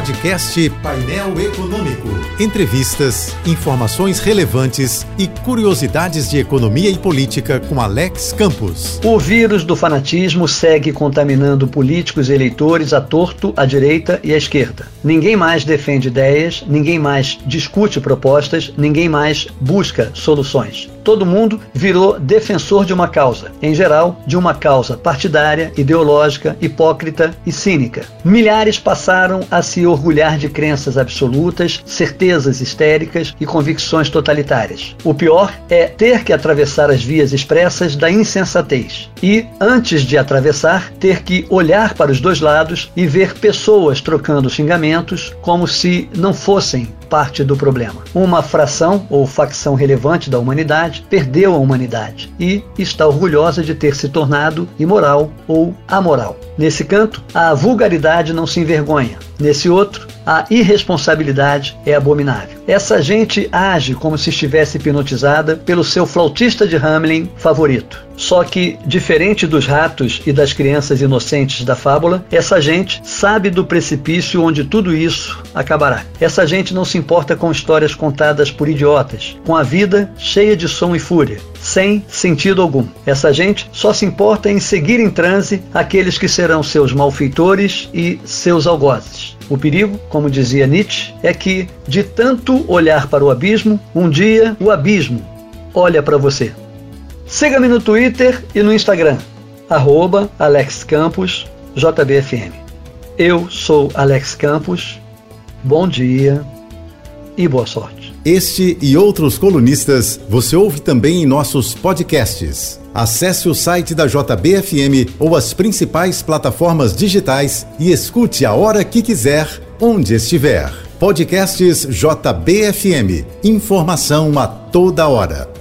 Podcast Painel Econômico. Entrevistas, informações relevantes e curiosidades de economia e política com Alex Campos. O vírus do fanatismo segue contaminando políticos e eleitores à torto, à direita e à esquerda. Ninguém mais defende ideias, ninguém mais discute propostas, ninguém mais busca soluções. Todo mundo virou defensor de uma causa, em geral, de uma causa partidária, ideológica, hipócrita e cínica. Milhares passaram a se orgulhar de crenças absolutas, certezas histéricas e convicções totalitárias. O pior é ter que atravessar as vias expressas da insensatez e, antes de atravessar, ter que olhar para os dois lados e ver pessoas trocando xingamentos como se não fossem parte do problema. Uma fração ou facção relevante da humanidade perdeu a humanidade e está orgulhosa de ter se tornado imoral ou amoral. Nesse canto, a vulgaridade não se envergonha. Nesse outro, outro a irresponsabilidade é abominável. Essa gente age como se estivesse hipnotizada pelo seu flautista de Hamelin favorito. Só que, diferente dos ratos e das crianças inocentes da fábula, essa gente sabe do precipício onde tudo isso acabará. Essa gente não se importa com histórias contadas por idiotas, com a vida cheia de som e fúria, sem sentido algum. Essa gente só se importa em seguir em transe aqueles que serão seus malfeitores e seus algozes. O perigo, dizia Nietzsche, é que, de tanto olhar para o abismo, um dia o abismo olha para você. Siga-me no Twitter e no Instagram, arroba Alex Campos, JBFM. Eu sou Alex Campos, bom dia e boa sorte. Este e outros colunistas você ouve também em nossos podcasts. Acesse o site da JBFM ou as principais plataformas digitais e escute a hora que quiser, onde estiver. Podcasts JBFM. Informação a toda hora.